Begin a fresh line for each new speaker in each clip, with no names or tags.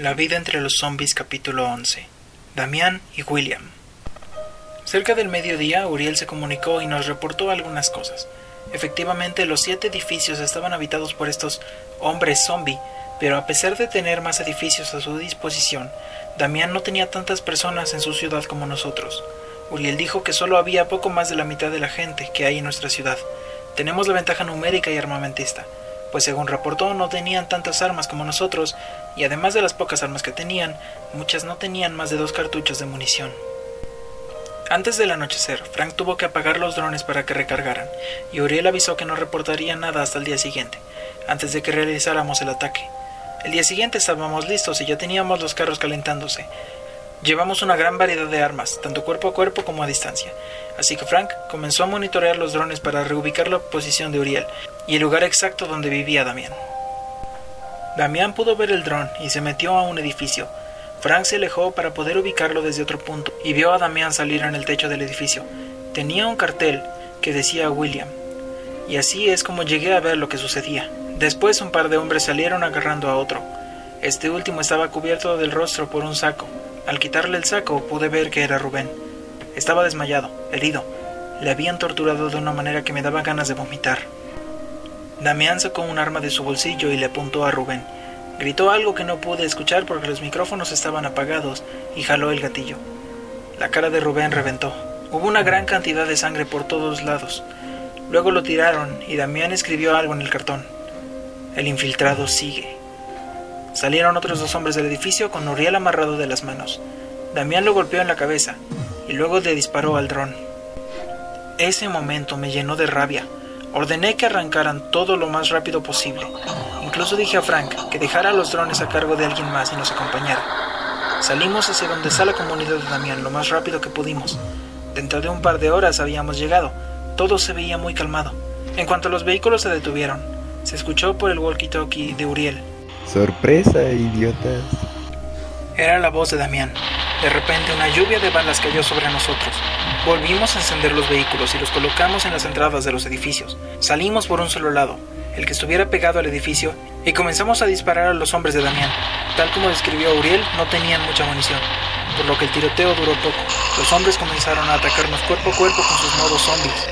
La vida entre los zombies capítulo 11. Damián y William. Cerca del mediodía, Uriel se comunicó y nos reportó algunas cosas. Efectivamente, los siete edificios estaban habitados por estos hombres zombie, pero a pesar de tener más edificios a su disposición, Damián no tenía tantas personas en su ciudad como nosotros. Uriel dijo que solo había poco más de la mitad de la gente que hay en nuestra ciudad. Tenemos la ventaja numérica y armamentista, pues según reportó no tenían tantas armas como nosotros, y además de las pocas armas que tenían, muchas no tenían más de dos cartuchos de munición. Antes del anochecer, Frank tuvo que apagar los drones para que recargaran, y Uriel avisó que no reportaría nada hasta el día siguiente, antes de que realizáramos el ataque. El día siguiente estábamos listos y ya teníamos los carros calentándose. Llevamos una gran variedad de armas, tanto cuerpo a cuerpo como a distancia, así que Frank comenzó a monitorear los drones para reubicar la posición de Uriel y el lugar exacto donde vivía Damián. Damián pudo ver el dron y se metió a un edificio. Frank se alejó para poder ubicarlo desde otro punto y vio a Damián salir en el techo del edificio. Tenía un cartel que decía William. Y así es como llegué a ver lo que sucedía. Después un par de hombres salieron agarrando a otro. Este último estaba cubierto del rostro por un saco. Al quitarle el saco pude ver que era Rubén. Estaba desmayado, herido. Le habían torturado de una manera que me daba ganas de vomitar. Damián sacó un arma de su bolsillo y le apuntó a Rubén. Gritó algo que no pude escuchar porque los micrófonos estaban apagados y jaló el gatillo. La cara de Rubén reventó. Hubo una gran cantidad de sangre por todos lados. Luego lo tiraron y Damián escribió algo en el cartón. El infiltrado sigue. Salieron otros dos hombres del edificio con Uriel amarrado de las manos. Damián lo golpeó en la cabeza y luego le disparó al dron. Ese momento me llenó de rabia. Ordené que arrancaran todo lo más rápido posible. Incluso dije a Frank que dejara los drones a cargo de alguien más y nos acompañara. Salimos hacia donde está la comunidad de Damián lo más rápido que pudimos. Dentro de un par de horas habíamos llegado. Todo se veía muy calmado. En cuanto los vehículos se detuvieron, se escuchó por el walkie-talkie de Uriel.
Sorpresa, idiotas.
Era la voz de Damián. De repente una lluvia de balas cayó sobre nosotros. Volvimos a encender los vehículos y los colocamos en las entradas de los edificios. Salimos por un solo lado, el que estuviera pegado al edificio, y comenzamos a disparar a los hombres de Damián. Tal como describió Uriel, no tenían mucha munición, por lo que el tiroteo duró poco. Los hombres comenzaron a atacarnos cuerpo a cuerpo con sus modos zombies,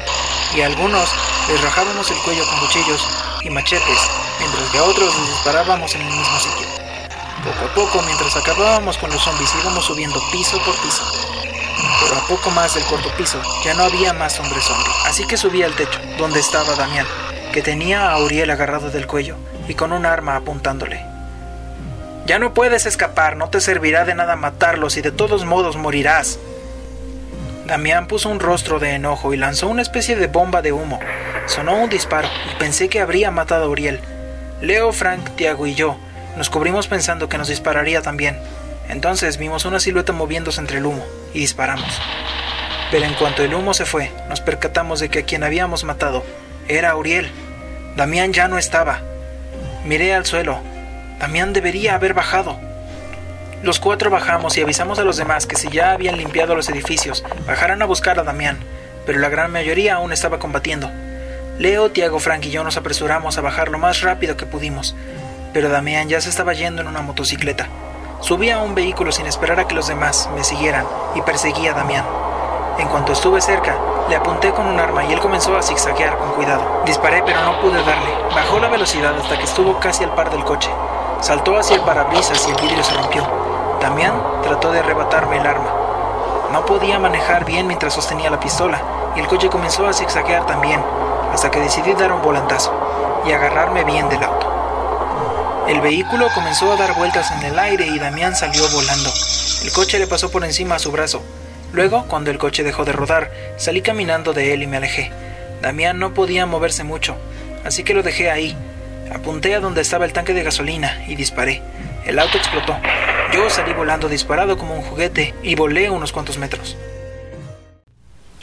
y a algunos les rajábamos el cuello con cuchillos y machetes, mientras que a otros les disparábamos en el mismo sitio. Poco a poco, mientras acabábamos con los zombies, íbamos subiendo piso por piso. Pero a poco más del cuarto piso ya no había más hombres zombies. Así que subí al techo, donde estaba Damián, que tenía a Uriel agarrado del cuello y con un arma apuntándole. Ya no puedes escapar, no te servirá de nada matarlos y de todos modos morirás. Damián puso un rostro de enojo y lanzó una especie de bomba de humo. Sonó un disparo y pensé que habría matado a Uriel. Leo, Frank, Tiago y yo nos cubrimos pensando que nos dispararía también. Entonces vimos una silueta moviéndose entre el humo y disparamos. Pero en cuanto el humo se fue, nos percatamos de que a quien habíamos matado era Uriel. Damián ya no estaba. Miré al suelo. Damián debería haber bajado. Los cuatro bajamos y avisamos a los demás que si ya habían limpiado los edificios, bajaran a buscar a Damián, pero la gran mayoría aún estaba combatiendo. Leo, Tiago, Frank y yo nos apresuramos a bajar lo más rápido que pudimos, pero Damián ya se estaba yendo en una motocicleta. Subí a un vehículo sin esperar a que los demás me siguieran y perseguí a Damián. En cuanto estuve cerca, le apunté con un arma y él comenzó a zigzaguear con cuidado. Disparé pero no pude darle. Bajó la velocidad hasta que estuvo casi al par del coche. Saltó hacia el parabrisas y el vidrio se rompió. Damián trató de arrebatarme el arma. No podía manejar bien mientras sostenía la pistola y el coche comenzó a zigzaguear también, hasta que decidí dar un volantazo y agarrarme bien del auto. El vehículo comenzó a dar vueltas en el aire y Damián salió volando. El coche le pasó por encima a su brazo. Luego, cuando el coche dejó de rodar, salí caminando de él y me alejé. Damián no podía moverse mucho, así que lo dejé ahí. Apunté a donde estaba el tanque de gasolina y disparé. El auto explotó. Yo salí volando disparado como un juguete y volé unos cuantos metros.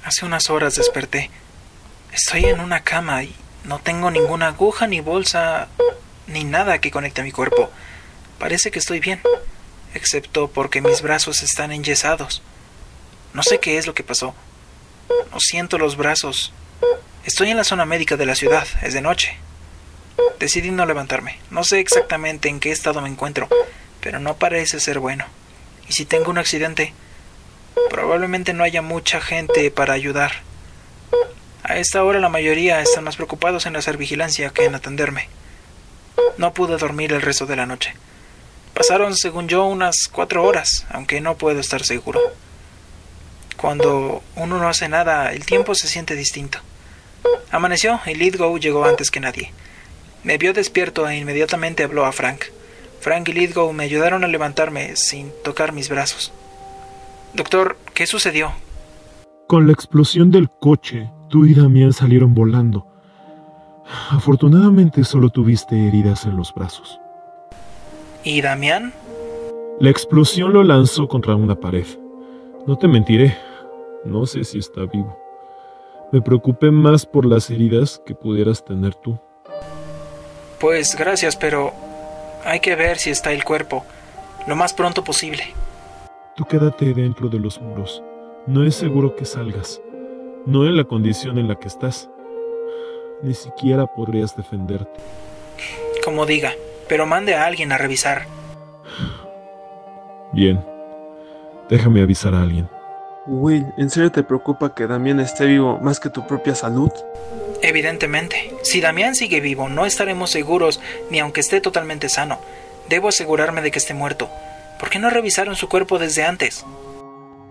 Hace unas horas desperté. Estoy en una cama y no tengo ninguna aguja ni bolsa ni nada que conecte a mi cuerpo. Parece que estoy bien, excepto porque mis brazos están enyesados. No sé qué es lo que pasó. No siento los brazos. Estoy en la zona médica de la ciudad, es de noche. Decidí no levantarme. No sé exactamente en qué estado me encuentro, pero no parece ser bueno. Y si tengo un accidente, probablemente no haya mucha gente para ayudar. A esta hora la mayoría están más preocupados en hacer vigilancia que en atenderme. No pude dormir el resto de la noche. Pasaron, según yo, unas cuatro horas, aunque no puedo estar seguro. Cuando uno no hace nada, el tiempo se siente distinto. Amaneció y Lidgow llegó antes que nadie. Me vio despierto e inmediatamente habló a Frank. Frank y Lidgow me ayudaron a levantarme sin tocar mis brazos. Doctor, ¿qué sucedió?
Con la explosión del coche, tú y Damián salieron volando. Afortunadamente solo tuviste heridas en los brazos.
¿Y Damián?
La explosión lo lanzó contra una pared. No te mentiré, no sé si está vivo. Me preocupé más por las heridas que pudieras tener tú.
Pues gracias, pero hay que ver si está el cuerpo, lo más pronto posible.
Tú quédate dentro de los muros. No es seguro que salgas. No en la condición en la que estás. Ni siquiera podrías defenderte.
Como diga, pero mande a alguien a revisar.
Bien. Déjame avisar a alguien.
Will, ¿en serio te preocupa que Damián esté vivo más que tu propia salud?
Evidentemente, si Damián sigue vivo, no estaremos seguros ni aunque esté totalmente sano. Debo asegurarme de que esté muerto. ¿Por qué no revisaron su cuerpo desde antes?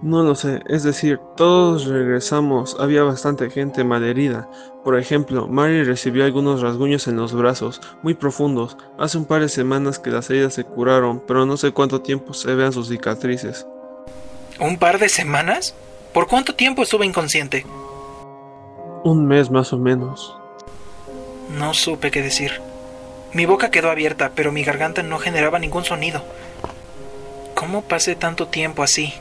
No lo sé, es decir, todos regresamos, había bastante gente malherida. Por ejemplo, Mary recibió algunos rasguños en los brazos, muy profundos. Hace un par de semanas que las heridas se curaron, pero no sé cuánto tiempo se vean sus cicatrices.
¿Un par de semanas? ¿Por cuánto tiempo estuve inconsciente?
Un mes más o menos.
No supe qué decir. Mi boca quedó abierta, pero mi garganta no generaba ningún sonido. ¿Cómo pasé tanto tiempo así?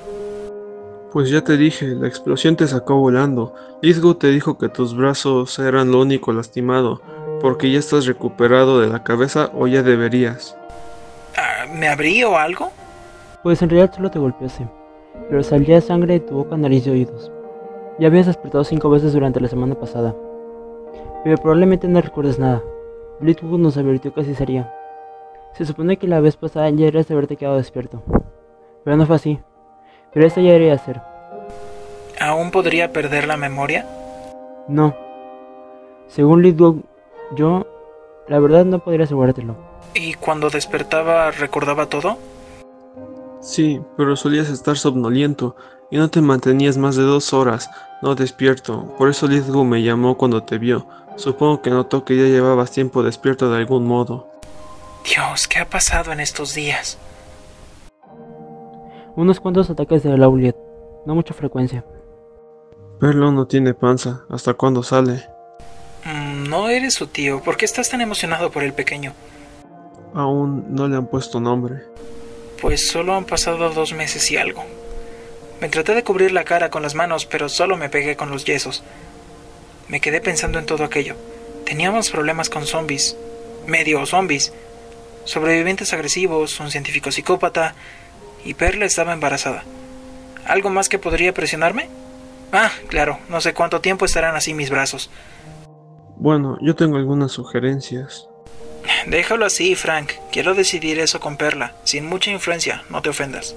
Pues ya te dije, la explosión te sacó volando. Lithgow te dijo que tus brazos eran lo único lastimado, porque ya estás recuperado de la cabeza o ya deberías.
Ah, ¿Me abrí o algo?
Pues en realidad solo te golpeaste, pero salía sangre de tu boca, nariz y oídos. Ya habías despertado cinco veces durante la semana pasada, pero probablemente no recuerdes nada. Blitwood nos advirtió que así sería. Se supone que la vez pasada ya deberías de haberte quedado despierto, pero no fue así. Pero esta ya debería ser.
¿Aún podría perder la memoria?
No. Según Lidwell, yo, la verdad no podría asegurártelo.
¿Y cuando despertaba recordaba todo?
Sí, pero solías estar somnoliento y no te mantenías más de dos horas, no despierto. Por eso Lithgow me llamó cuando te vio. Supongo que notó que ya llevabas tiempo despierto de algún modo.
Dios, ¿qué ha pasado en estos días?
Unos cuantos ataques de Lauliet, no mucha frecuencia.
Perlo no tiene panza. ¿Hasta cuándo sale?
Mm, no eres su tío. ¿Por qué estás tan emocionado por el pequeño?
Aún no le han puesto nombre.
Pues solo han pasado dos meses y algo. Me traté de cubrir la cara con las manos, pero solo me pegué con los yesos. Me quedé pensando en todo aquello. Teníamos problemas con zombies, medio zombies, sobrevivientes agresivos, un científico psicópata, y Perla estaba embarazada. ¿Algo más que podría presionarme? Ah, claro, no sé cuánto tiempo estarán así mis brazos.
Bueno, yo tengo algunas sugerencias.
Déjalo así, Frank. Quiero decidir eso con Perla, sin mucha influencia, no te ofendas.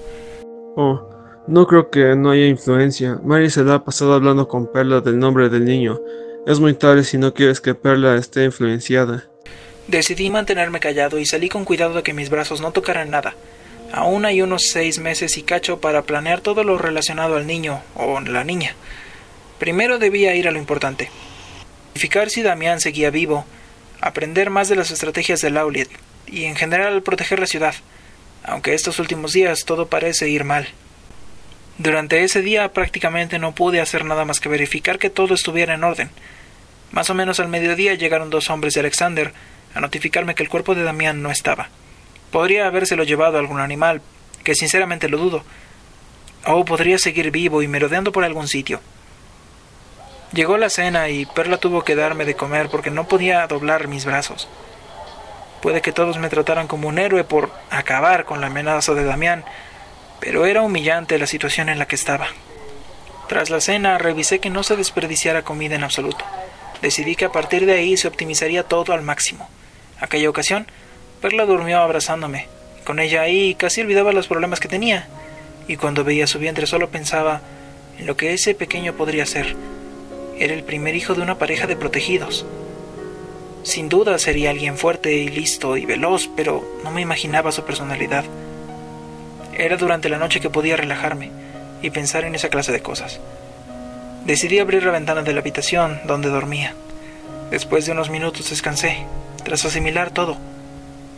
Oh, no creo que no haya influencia. Mary se la ha pasado hablando con Perla del nombre del niño. Es muy tarde si no quieres que Perla esté influenciada.
Decidí mantenerme callado y salí con cuidado de que mis brazos no tocaran nada. Aún hay unos seis meses y cacho para planear todo lo relacionado al niño o la niña. Primero debía ir a lo importante. Verificar si Damián seguía vivo, aprender más de las estrategias de Lauliet y en general proteger la ciudad, aunque estos últimos días todo parece ir mal. Durante ese día prácticamente no pude hacer nada más que verificar que todo estuviera en orden. Más o menos al mediodía llegaron dos hombres de Alexander a notificarme que el cuerpo de Damián no estaba. Podría habérselo llevado a algún animal, que sinceramente lo dudo. O podría seguir vivo y merodeando por algún sitio. Llegó la cena y Perla tuvo que darme de comer porque no podía doblar mis brazos. Puede que todos me trataran como un héroe por acabar con la amenaza de Damián, pero era humillante la situación en la que estaba. Tras la cena revisé que no se desperdiciara comida en absoluto. Decidí que a partir de ahí se optimizaría todo al máximo. Aquella ocasión Perla durmió abrazándome, Con ella ahí casi olvidaba los problemas que tenía, y cuando veía su vientre solo pensaba en lo que ese pequeño podría ser. Era el primer hijo de una pareja de protegidos. Sin duda sería alguien fuerte y listo y veloz, pero no me imaginaba su personalidad. Era durante la noche que podía relajarme y pensar en esa clase de cosas. Decidí abrir la ventana de la habitación donde dormía. Después de unos minutos descansé, tras asimilar todo,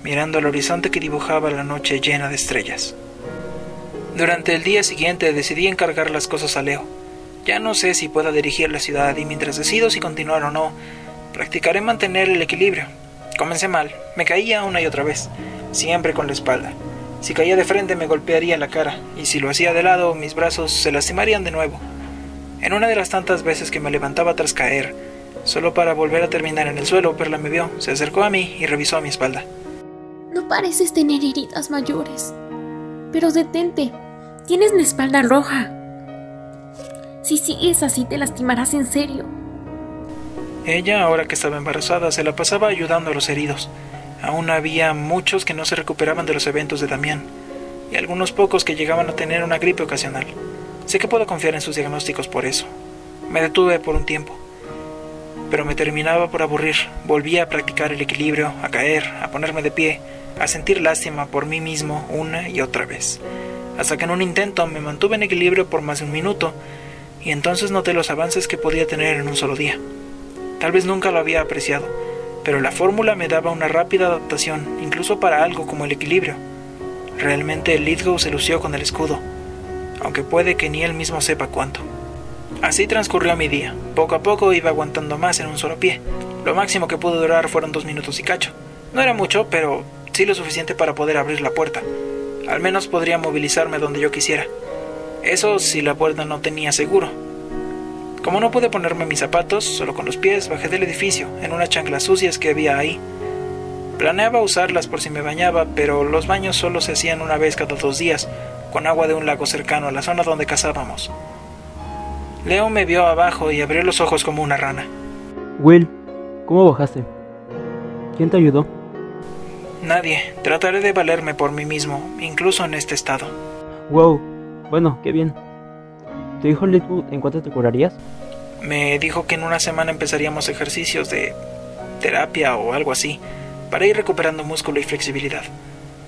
mirando al horizonte que dibujaba la noche llena de estrellas. Durante el día siguiente decidí encargar las cosas a Leo. Ya no sé si pueda dirigir la ciudad y mientras decido si continuar o no, practicaré mantener el equilibrio. Comencé mal, me caía una y otra vez, siempre con la espalda. Si caía de frente me golpearía la cara, y si lo hacía de lado mis brazos se lastimarían de nuevo. En una de las tantas veces que me levantaba tras caer, solo para volver a terminar en el suelo, Perla me vio, se acercó a mí y revisó mi espalda.
No pareces tener heridas mayores. Pero detente, tienes la espalda roja. Si sigues así te lastimarás en serio.
Ella, ahora que estaba embarazada, se la pasaba ayudando a los heridos. Aún había muchos que no se recuperaban de los eventos de Damián, y algunos pocos que llegaban a tener una gripe ocasional. Sé que puedo confiar en sus diagnósticos por eso. Me detuve por un tiempo, pero me terminaba por aburrir. Volvía a practicar el equilibrio, a caer, a ponerme de pie, a sentir lástima por mí mismo una y otra vez. Hasta que en un intento me mantuve en equilibrio por más de un minuto, y entonces noté los avances que podía tener en un solo día. Tal vez nunca lo había apreciado, pero la fórmula me daba una rápida adaptación, incluso para algo como el equilibrio. Realmente Lithgow se lució con el escudo, aunque puede que ni él mismo sepa cuánto. Así transcurrió mi día. Poco a poco iba aguantando más en un solo pie. Lo máximo que pudo durar fueron dos minutos y cacho. No era mucho, pero sí lo suficiente para poder abrir la puerta. Al menos podría movilizarme donde yo quisiera. Eso si la puerta no tenía seguro. Como no pude ponerme mis zapatos, solo con los pies bajé del edificio, en unas chanclas sucias que había ahí. Planeaba usarlas por si me bañaba, pero los baños solo se hacían una vez cada dos días, con agua de un lago cercano a la zona donde cazábamos. Leo me vio abajo y abrió los ojos como una rana.
Will, ¿cómo bajaste? ¿Quién te ayudó?
Nadie. Trataré de valerme por mí mismo, incluso en este estado.
Wow, bueno, qué bien. ¿Te dijo Litwood en cuánto te curarías?
Me dijo que en una semana empezaríamos ejercicios de terapia o algo así, para ir recuperando músculo y flexibilidad.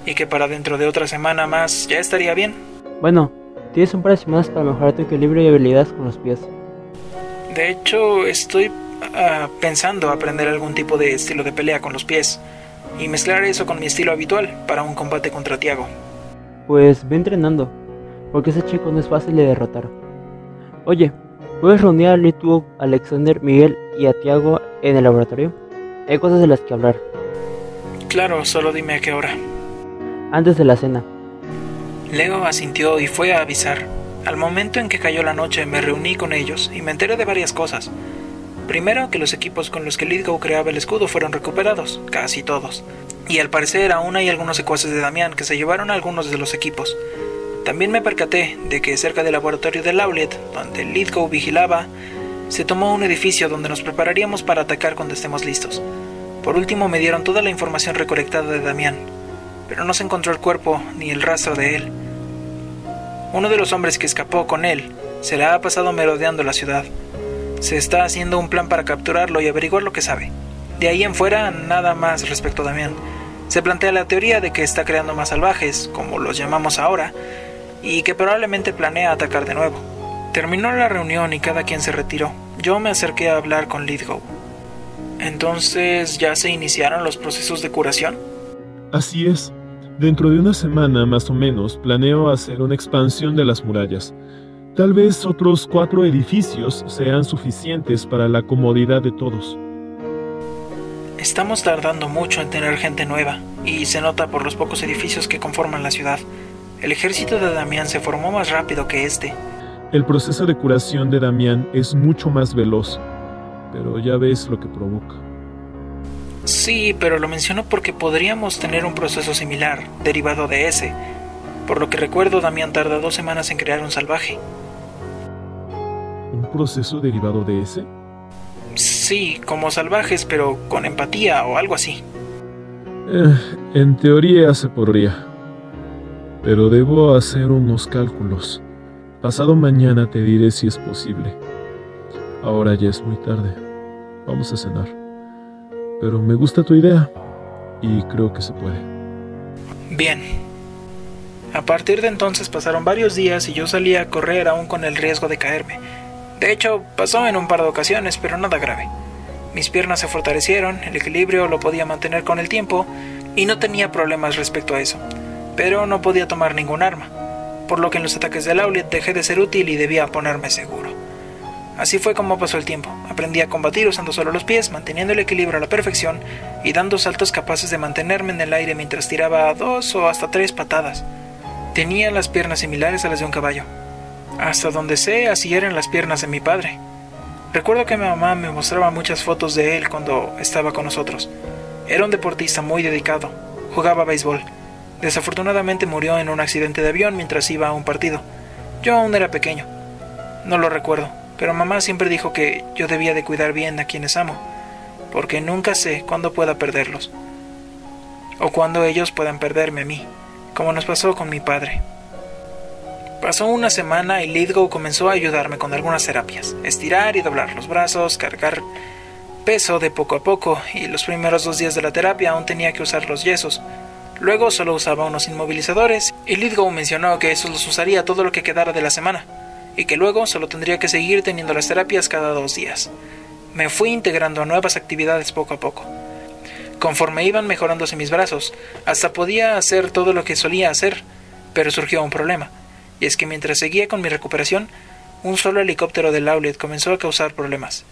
Y que para dentro de otra semana más ya estaría bien.
Bueno, tienes un par de semanas para mejorar tu equilibrio y habilidades con los pies.
De hecho, estoy uh, pensando aprender algún tipo de estilo de pelea con los pies y mezclar eso con mi estilo habitual para un combate contra Tiago.
Pues ve entrenando, porque ese chico no es fácil de derrotar. Oye, ¿puedes reunir a Alexander, Miguel y a Tiago en el laboratorio? Hay cosas de las que hablar.
Claro, solo dime a qué hora.
Antes de la cena.
Leo asintió y fue a avisar. Al momento en que cayó la noche me reuní con ellos y me enteré de varias cosas. Primero, que los equipos con los que Lithgow creaba el escudo fueron recuperados, casi todos. Y al parecer aún hay algunos secuaces de Damián que se llevaron algunos de los equipos. También me percaté de que cerca del laboratorio de Lowlet, donde Lithgow vigilaba, se tomó un edificio donde nos prepararíamos para atacar cuando estemos listos. Por último me dieron toda la información recolectada de Damián, pero no se encontró el cuerpo ni el rastro de él. Uno de los hombres que escapó con él se la ha pasado merodeando la ciudad. Se está haciendo un plan para capturarlo y averiguar lo que sabe. De ahí en fuera, nada más respecto a Damián. Se plantea la teoría de que está creando más salvajes, como los llamamos ahora, y que probablemente planea atacar de nuevo. Terminó la reunión y cada quien se retiró. Yo me acerqué a hablar con Lithgow. Entonces, ¿ya se iniciaron los procesos de curación?
Así es. Dentro de una semana más o menos planeo hacer una expansión de las murallas. Tal vez otros cuatro edificios sean suficientes para la comodidad de todos.
Estamos tardando mucho en tener gente nueva, y se nota por los pocos edificios que conforman la ciudad. El ejército de Damián se formó más rápido que este.
El proceso de curación de Damián es mucho más veloz, pero ya ves lo que provoca.
Sí, pero lo menciono porque podríamos tener un proceso similar, derivado de ese. Por lo que recuerdo, Damián tarda dos semanas en crear un salvaje.
¿Un proceso derivado de ese?
Sí, como salvajes, pero con empatía o algo así.
Eh, en teoría se podría. pero debo hacer unos cálculos. Pasado mañana te diré si es posible. Ahora ya es muy tarde. Vamos a cenar. Pero me gusta tu idea y creo que se puede.
Bien. A partir de entonces pasaron varios días y yo salía a correr aún con el riesgo de caerme. De hecho, pasó en un par de ocasiones, pero nada grave. Mis piernas se fortalecieron, el equilibrio lo podía mantener con el tiempo y no tenía problemas respecto a eso. Pero no podía tomar ningún arma, por lo que en los ataques del Auliet dejé de ser útil y debía ponerme seguro. Así fue como pasó el tiempo. Aprendí a combatir usando solo los pies, manteniendo el equilibrio a la perfección y dando saltos capaces de mantenerme en el aire mientras tiraba dos o hasta tres patadas. Tenía las piernas similares a las de un caballo. Hasta donde sé, así eran las piernas de mi padre. Recuerdo que mi mamá me mostraba muchas fotos de él cuando estaba con nosotros. Era un deportista muy dedicado. Jugaba béisbol. Desafortunadamente murió en un accidente de avión mientras iba a un partido. Yo aún era pequeño. No lo recuerdo, pero mamá siempre dijo que yo debía de cuidar bien a quienes amo, porque nunca sé cuándo pueda perderlos. O cuándo ellos puedan perderme a mí, como nos pasó con mi padre. Pasó una semana y Lidgo comenzó a ayudarme con algunas terapias. Estirar y doblar los brazos, cargar peso de poco a poco, y los primeros dos días de la terapia aún tenía que usar los yesos. Luego solo usaba unos inmovilizadores, y Lidgo mencionó que esos los usaría todo lo que quedara de la semana, y que luego solo tendría que seguir teniendo las terapias cada dos días. Me fui integrando a nuevas actividades poco a poco. Conforme iban mejorándose mis brazos, hasta podía hacer todo lo que solía hacer, pero surgió un problema y es que mientras seguía con mi recuperación, un solo helicóptero del Aulet comenzó a causar problemas.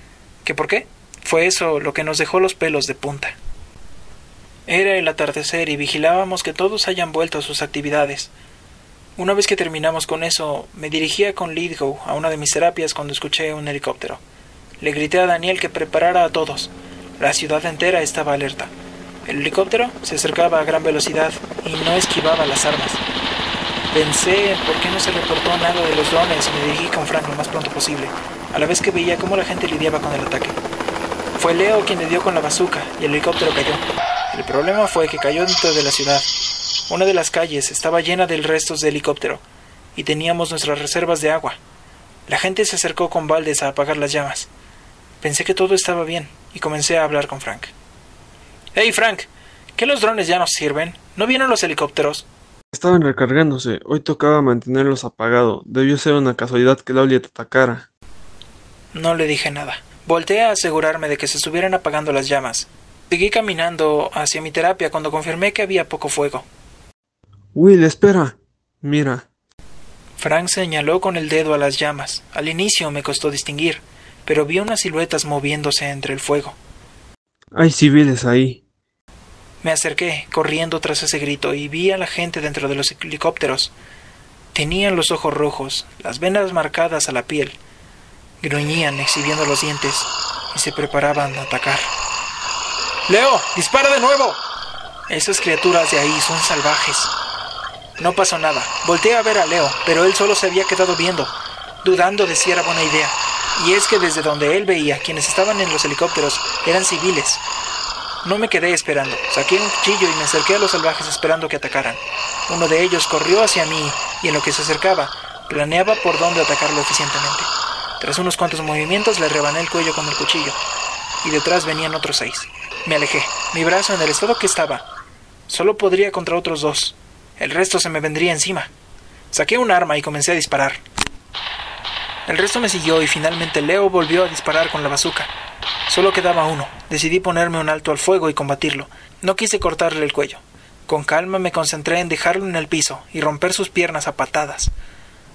¿Qué por qué? Fue eso lo que nos dejó los pelos de punta. Era el atardecer y vigilábamos que todos hayan vuelto a sus actividades. Una vez que terminamos con eso, me dirigía con Lidgo a una de mis terapias cuando escuché un helicóptero. Le grité a Daniel que preparara a todos. La ciudad entera estaba alerta. El helicóptero se acercaba a gran velocidad y no esquivaba las armas. Pensé por qué no se reportó nada de los drones y me dirigí con Frank lo más pronto posible, a la vez que veía cómo la gente lidiaba con el ataque. Fue Leo quien le dio con la bazuca y el helicóptero cayó. El problema fue que cayó dentro de la ciudad. Una de las calles estaba llena de restos de helicóptero y teníamos nuestras reservas de agua. La gente se acercó con baldes a apagar las llamas. Pensé que todo estaba bien y comencé a hablar con Frank. Hey Frank, ¿qué los drones ya nos sirven? ¿No vienen los helicópteros?
Estaban recargándose, hoy tocaba mantenerlos apagados. Debió ser una casualidad que Laulia te atacara.
No le dije nada. Volté a asegurarme de que se estuvieran apagando las llamas. Seguí caminando hacia mi terapia cuando confirmé que había poco fuego.
Will, espera. Mira.
Frank señaló con el dedo a las llamas. Al inicio me costó distinguir, pero vi unas siluetas moviéndose entre el fuego.
Hay civiles ahí.
Me acerqué, corriendo tras ese grito, y vi a la gente dentro de los helicópteros. Tenían los ojos rojos, las venas marcadas a la piel. Gruñían, exhibiendo los dientes, y se preparaban a atacar. ¡Leo! ¡Dispara de nuevo! Esas criaturas de ahí son salvajes. No pasó nada. Volté a ver a Leo, pero él solo se había quedado viendo, dudando de si era buena idea. Y es que desde donde él veía, quienes estaban en los helicópteros eran civiles, no me quedé esperando. Saqué un cuchillo y me acerqué a los salvajes esperando que atacaran. Uno de ellos corrió hacia mí y en lo que se acercaba, planeaba por dónde atacarlo eficientemente. Tras unos cuantos movimientos le rebané el cuello con el cuchillo y detrás venían otros seis. Me alejé. Mi brazo en el estado que estaba. Solo podría contra otros dos. El resto se me vendría encima. Saqué un arma y comencé a disparar. El resto me siguió y finalmente Leo volvió a disparar con la bazuca. Solo quedaba uno. Decidí ponerme un alto al fuego y combatirlo. No quise cortarle el cuello. Con calma me concentré en dejarlo en el piso y romper sus piernas a patadas.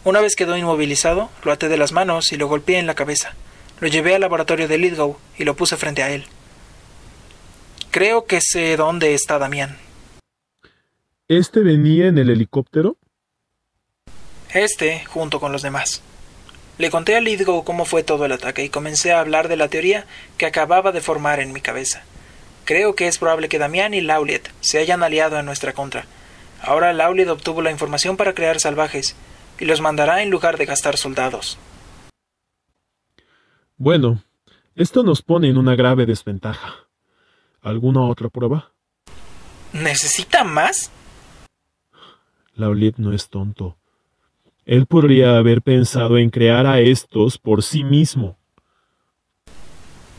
Una vez quedó inmovilizado, lo até de las manos y lo golpeé en la cabeza. Lo llevé al laboratorio de Lidgow y lo puse frente a él. Creo que sé dónde está Damián.
¿Este venía en el helicóptero?
Este, junto con los demás. Le conté a Lidgo cómo fue todo el ataque y comencé a hablar de la teoría que acababa de formar en mi cabeza. Creo que es probable que Damián y Lauliet se hayan aliado en nuestra contra. Ahora Lauliet obtuvo la información para crear salvajes y los mandará en lugar de gastar soldados.
Bueno, esto nos pone en una grave desventaja. ¿Alguna otra prueba?
¿Necesita más?
Lauliet no es tonto. Él podría haber pensado en crear a estos por sí mismo.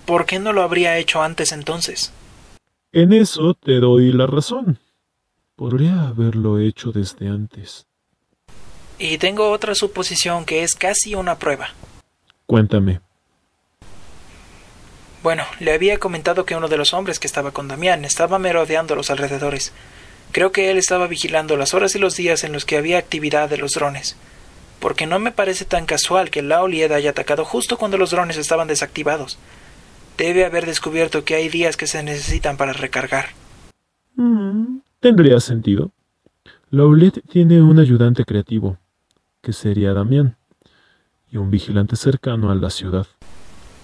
¿Por qué no lo habría hecho antes entonces?
En eso te doy la razón. Podría haberlo hecho desde antes.
Y tengo otra suposición que es casi una prueba.
Cuéntame.
Bueno, le había comentado que uno de los hombres que estaba con Damián estaba merodeando los alrededores. Creo que él estaba vigilando las horas y los días en los que había actividad de los drones. Porque no me parece tan casual que Laolied haya atacado justo cuando los drones estaban desactivados. Debe haber descubierto que hay días que se necesitan para recargar.
Mm, tendría sentido. Laolied tiene un ayudante creativo, que sería Damián, y un vigilante cercano a la ciudad.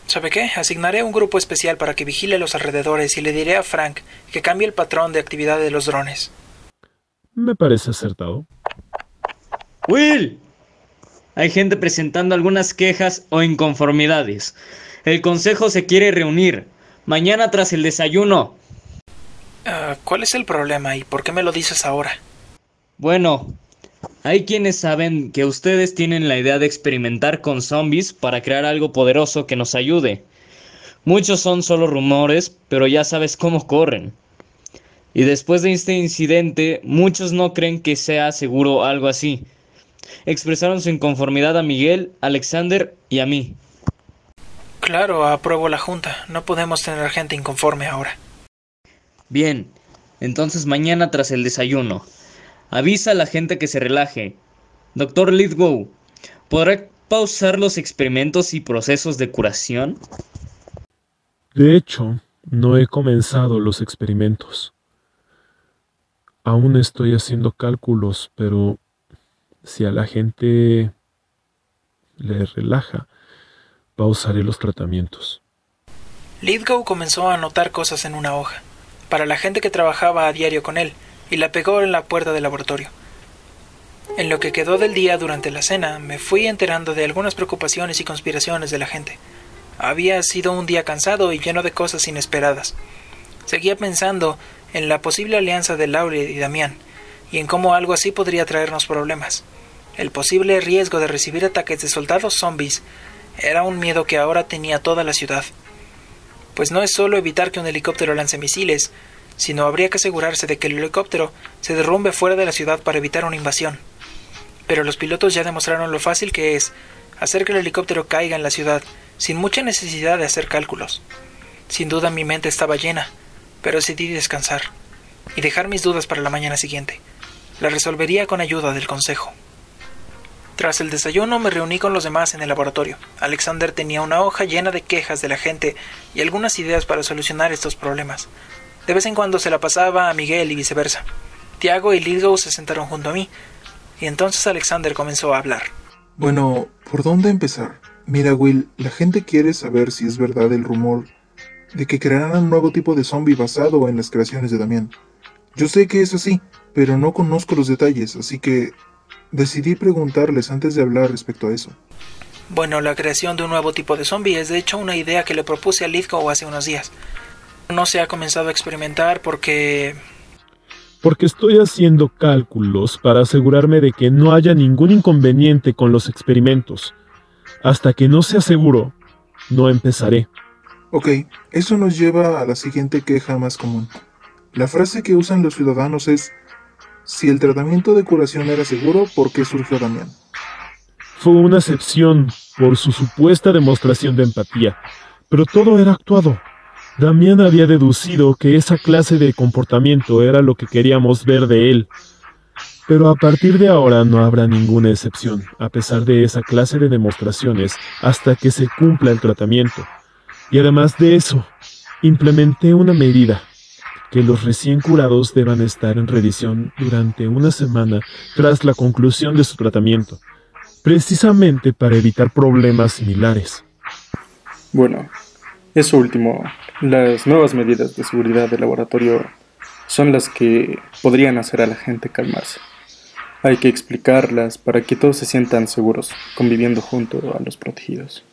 ¿Sabe qué? Asignaré un grupo especial para que vigile los alrededores y le diré a Frank que cambie el patrón de actividad de los drones.
Me parece acertado.
Will, hay gente presentando algunas quejas o inconformidades. El consejo se quiere reunir. Mañana tras el desayuno.
Ah, ¿Cuál es el problema y por qué me lo dices ahora?
Bueno, hay quienes saben que ustedes tienen la idea de experimentar con zombies para crear algo poderoso que nos ayude. Muchos son solo rumores, pero ya sabes cómo corren. Y después de este incidente, muchos no creen que sea seguro algo así. Expresaron su inconformidad a Miguel, Alexander y a mí.
Claro, apruebo la junta. No podemos tener gente inconforme ahora.
Bien, entonces mañana tras el desayuno. Avisa a la gente que se relaje. Doctor Lithgow, ¿podrá pausar los experimentos y procesos de curación?
De hecho, no he comenzado los experimentos. Aún estoy haciendo cálculos, pero si a la gente le relaja, pausaré los tratamientos.
Lithgow comenzó a anotar cosas en una hoja, para la gente que trabajaba a diario con él, y la pegó en la puerta del laboratorio. En lo que quedó del día durante la cena, me fui enterando de algunas preocupaciones y conspiraciones de la gente. Había sido un día cansado y lleno de cosas inesperadas. Seguía pensando en la posible alianza de Laure y Damián, y en cómo algo así podría traernos problemas. El posible riesgo de recibir ataques de soldados zombies era un miedo que ahora tenía toda la ciudad. Pues no es solo evitar que un helicóptero lance misiles, sino habría que asegurarse de que el helicóptero se derrumbe fuera de la ciudad para evitar una invasión. Pero los pilotos ya demostraron lo fácil que es hacer que el helicóptero caiga en la ciudad sin mucha necesidad de hacer cálculos. Sin duda mi mente estaba llena, pero decidí descansar y dejar mis dudas para la mañana siguiente. La resolvería con ayuda del consejo. Tras el desayuno me reuní con los demás en el laboratorio. Alexander tenía una hoja llena de quejas de la gente y algunas ideas para solucionar estos problemas. De vez en cuando se la pasaba a Miguel y viceversa. Tiago y Lithgow se sentaron junto a mí, y entonces Alexander comenzó a hablar.
Bueno, ¿por dónde empezar? Mira, Will, la gente quiere saber si es verdad el rumor de que crearán un nuevo tipo de zombie basado en las creaciones de Damián. Yo sé que es así, pero no conozco los detalles, así que decidí preguntarles antes de hablar respecto a eso.
Bueno, la creación de un nuevo tipo de zombie es de hecho una idea que le propuse a Lithgow hace unos días. No se ha comenzado a experimentar porque...
Porque estoy haciendo cálculos para asegurarme de que no haya ningún inconveniente con los experimentos. Hasta que no sea seguro, no empezaré.
Ok, eso nos lleva a la siguiente queja más común. La frase que usan los ciudadanos es, si el tratamiento de curación era seguro, ¿por qué surgió Damián?
Fue una excepción por su supuesta demostración de empatía, pero todo era actuado. Damián había deducido que esa clase de comportamiento era lo que queríamos ver de él. Pero a partir de ahora no habrá ninguna excepción, a pesar de esa clase de demostraciones, hasta que se cumpla el tratamiento. Y además de eso, implementé una medida, que los recién curados deban estar en revisión durante una semana tras la conclusión de su tratamiento, precisamente para evitar problemas similares.
Bueno, eso último, las nuevas medidas de seguridad del laboratorio son las que podrían hacer a la gente calmarse. Hay que explicarlas para que todos se sientan seguros conviviendo junto a los protegidos.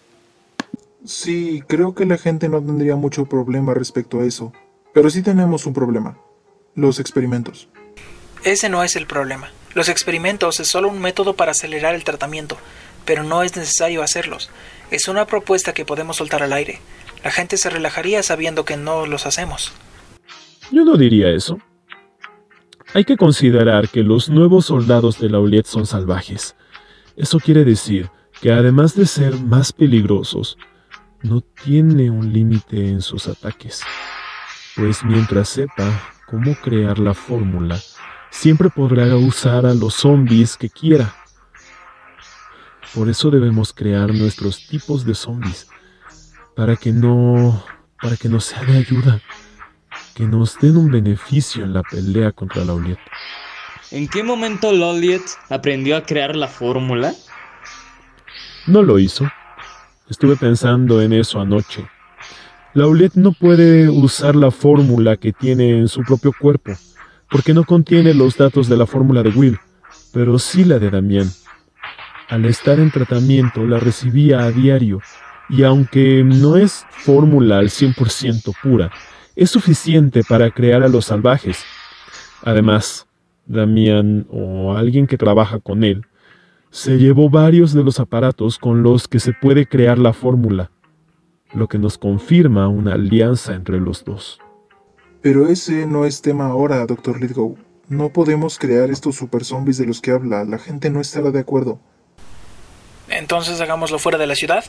Sí, creo que la gente no tendría mucho problema respecto a eso. Pero sí tenemos un problema. Los experimentos.
Ese no es el problema. Los experimentos es solo un método para acelerar el tratamiento, pero no es necesario hacerlos. Es una propuesta que podemos soltar al aire. La gente se relajaría sabiendo que no los hacemos.
Yo no diría eso. Hay que considerar que los nuevos soldados de la Oliet son salvajes. Eso quiere decir que además de ser más peligrosos, no tiene un límite en sus ataques. Pues mientras sepa cómo crear la fórmula, siempre podrá usar a los zombies que quiera. Por eso debemos crear nuestros tipos de zombies, para que no, para que nos sea de ayuda, que nos den un beneficio en la pelea contra la Oliet.
¿En qué momento Loliet aprendió a crear la fórmula?
No lo hizo. Estuve pensando en eso anoche. La Laulet no puede usar la fórmula que tiene en su propio cuerpo, porque no contiene los datos de la fórmula de Will, pero sí la de Damián. Al estar en tratamiento la recibía a diario, y aunque no es fórmula al 100% pura, es suficiente para crear a los salvajes. Además, Damián o alguien que trabaja con él se llevó varios de los aparatos con los que se puede crear la fórmula, lo que nos confirma una alianza entre los dos.
Pero ese no es tema ahora, Dr. Lidgow. No podemos crear estos super zombies de los que habla. La gente no estará de acuerdo.
Entonces hagámoslo fuera de la ciudad.